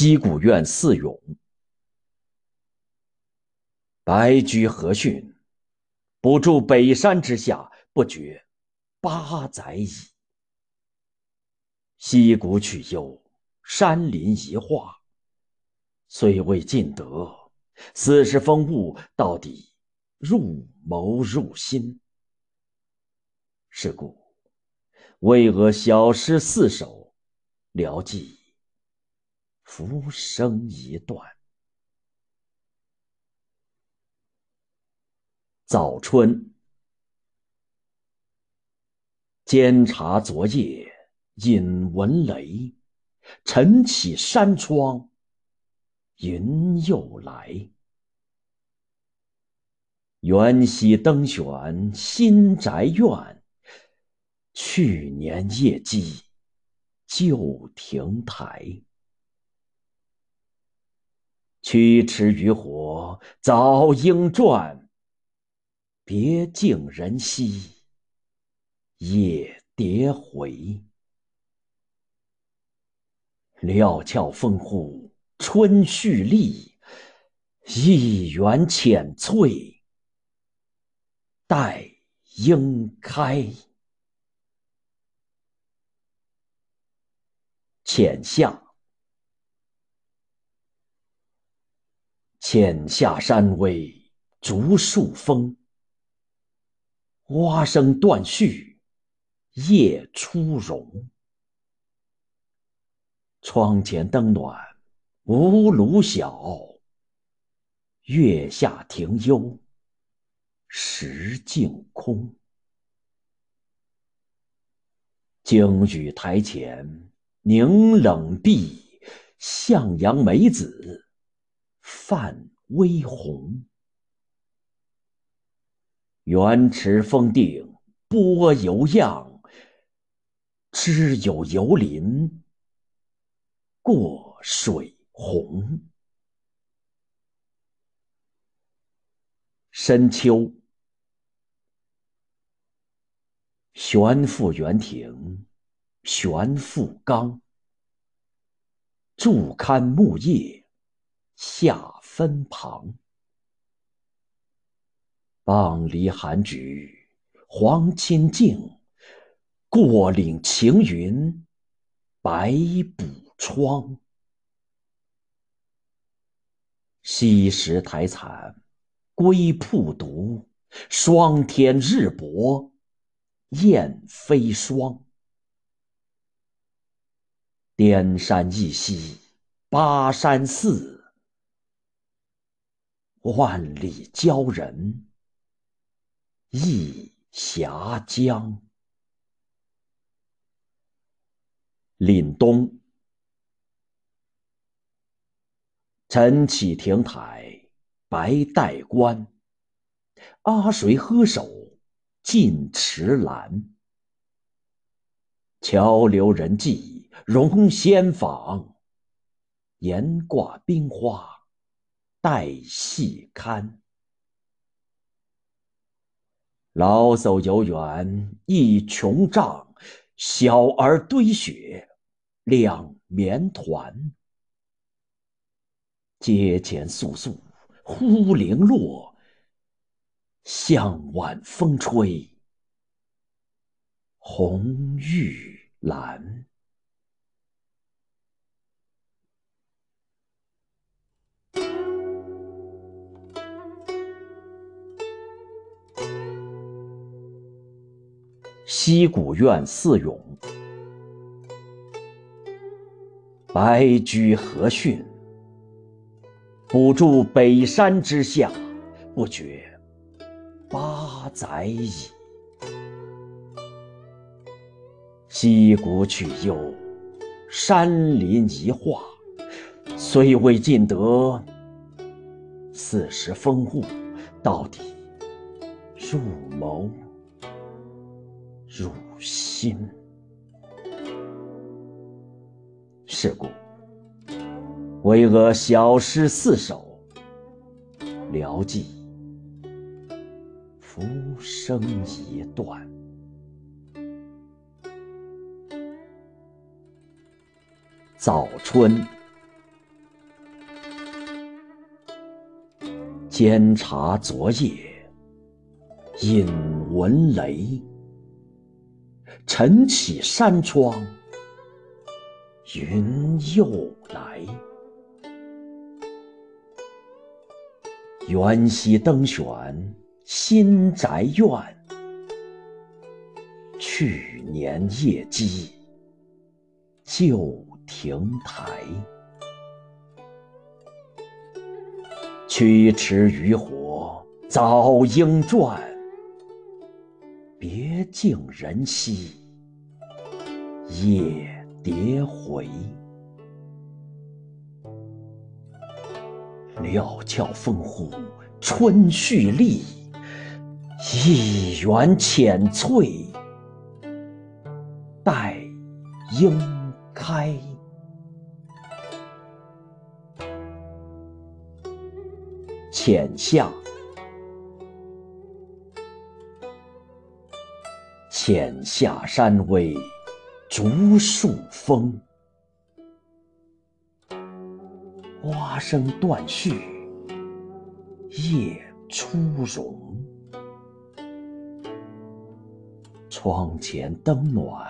西谷院四咏，白驹何逊，不住北山之下，不觉八载矣。溪谷曲幽，山林一化，虽未尽得，斯时风物，到底入眸入心。是故，巍峨小诗四首，聊寄。浮生一段。早春，监察昨夜引闻雷，晨起山窗云又来。元夕登选新宅院，去年夜绩旧亭台。驱驰渔火早应转，别竟人稀夜蝶回。料峭风户春绪立，一园浅翠待应开。浅夏。浅下山微竹树风，蛙声断续夜初融。窗前灯暖无炉小，月下庭幽石径空。惊雨台前凝冷碧，向阳梅子。泛微红，圆池峰顶波游漾，知有游林过水红。深秋，悬复园亭，悬复冈，驻看木叶。下分旁，傍篱寒菊黄衾径，过岭晴云白补窗。西石台残归铺独，霜天日薄雁飞霜。颠山一溪巴山寺。万里交人忆峡江。凛冬，晨起亭台白带关，阿谁呵手尽池兰？桥流人迹容先访，檐挂冰花。待细看，老叟游园一琼帐，小儿堆雪两绵团。阶前簌簌忽零落，向晚风吹红玉兰。西谷院四咏，白驹何逊，不住北山之下，不觉八载矣。西谷曲幽，山林一画，虽未尽得，四时风物，到底入眸。汝心。是故，巍峨小诗四首，聊记。浮生一段。早春，监察昨夜，引闻雷。晨起山窗，云又来。元夕登选新宅院，去年夜鸡旧亭台。驱驰渔火早莺转，别竟人稀夜蝶回。料峭风呼春绪丽，一园浅翠待樱开。浅夏，浅夏山微竹树风。蛙声断续，叶初荣。窗前灯暖，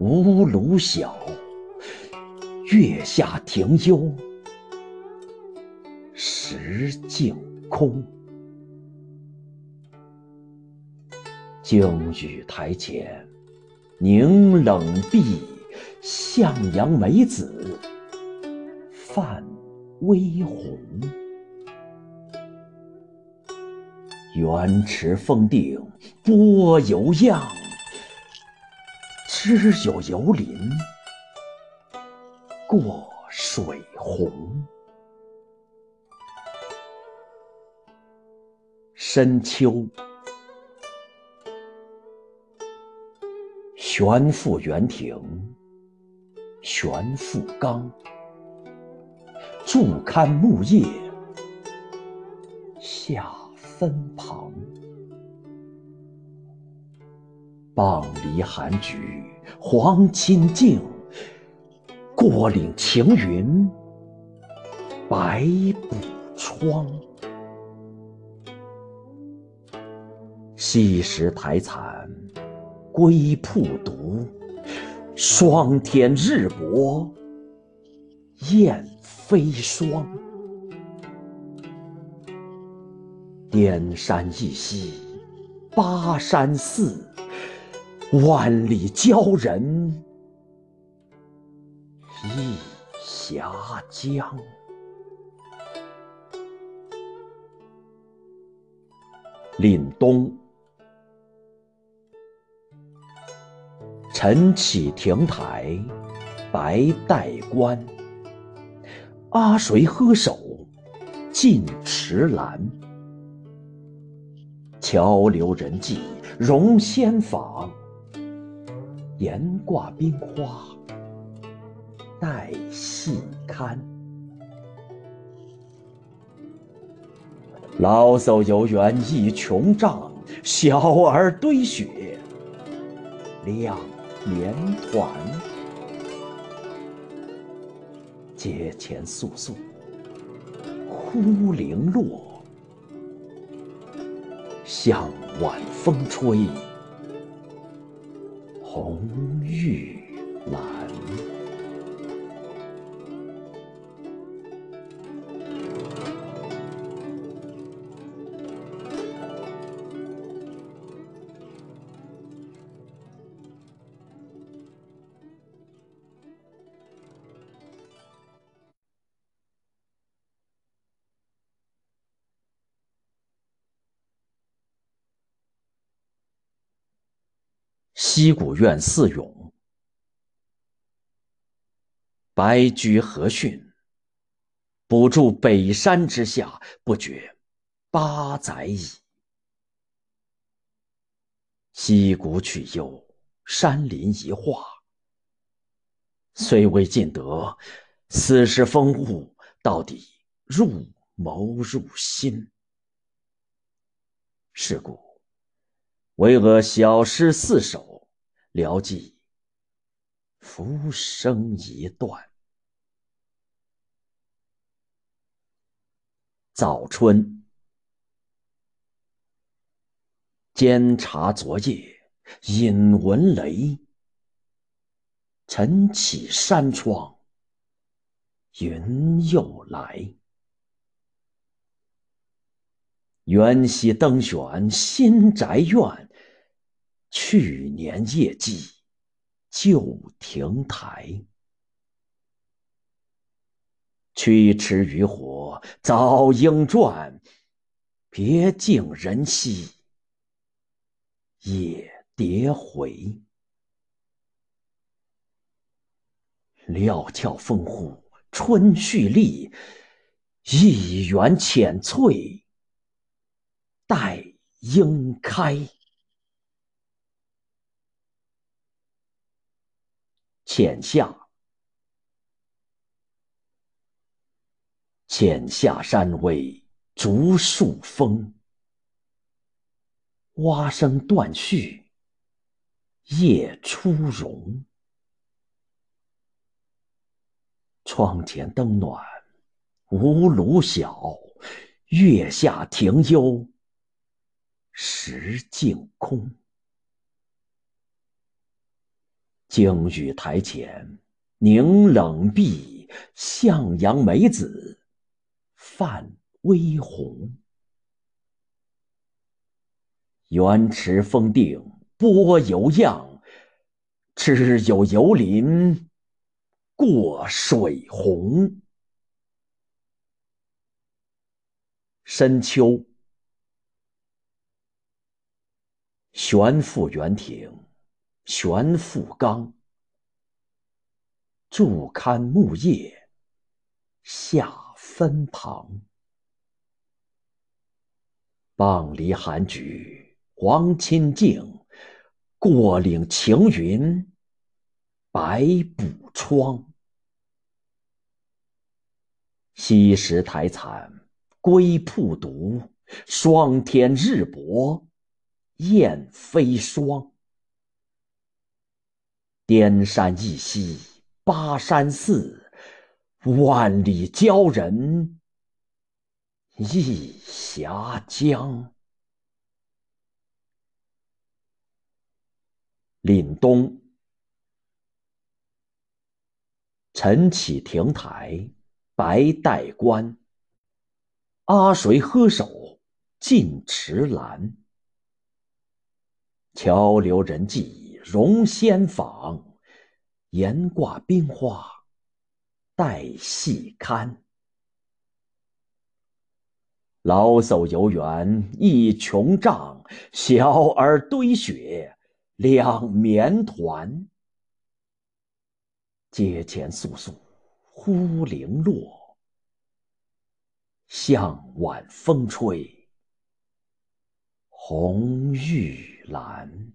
无炉小。月下庭幽，石径空。惊雨台前，凝冷碧，向阳梅子。泛微红，圆池峰顶波犹漾，知有游林过水红。深秋，悬复园亭，悬复冈。驻看木叶下分旁，傍篱寒菊黄衾径，过岭晴云白补窗。西石台残归瀑读，霜天日薄雁。飞霜，滇山一夕巴山寺，万里鲛人一峡江。凛冬，晨起亭台白带关。阿谁喝首尽池兰？桥流人迹容仙舫，檐挂冰花待细看。老叟游园一琼帐，小儿堆雪两绵缓。阶前簌簌，忽零落。向晚风吹，红玉兰。溪谷院四咏，白驹何逊，补住北山之下，不觉八载矣。西谷曲幽，山林一画，虽未尽得，此时风物到底入眸入心。是故，惟俄小诗四首。聊寄浮生一段。早春，监察昨夜，引闻雷。晨起山窗，云又来。元夕登选新宅院，去年夜祭旧亭台。驱驰渔火早应转，别竟人稀夜蝶回。料峭风户春绪立，一园浅翠待应开。浅夏，浅夏山微竹树风，蛙声断续夜初融。窗前灯暖无炉小，月下庭幽石径空。惊雨台前凝冷碧，向阳梅子泛微红。园池风定波犹漾，只有游林。过水红，深秋，悬复园亭，悬复冈，驻看木叶下分旁。傍篱寒菊黄侵径，过岭晴云白补窗。西石台残归铺独，霜天日薄雁飞霜。颠山一溪巴山寺，万里郊人一峡江。凛冬，晨起亭台。白带关，阿谁呵手尽池兰？桥流人迹容仙舫，檐挂冰花待细看。老叟游园一穷帐，小儿堆雪两绵团。阶前簌簌。忽零落，向晚风吹红玉兰。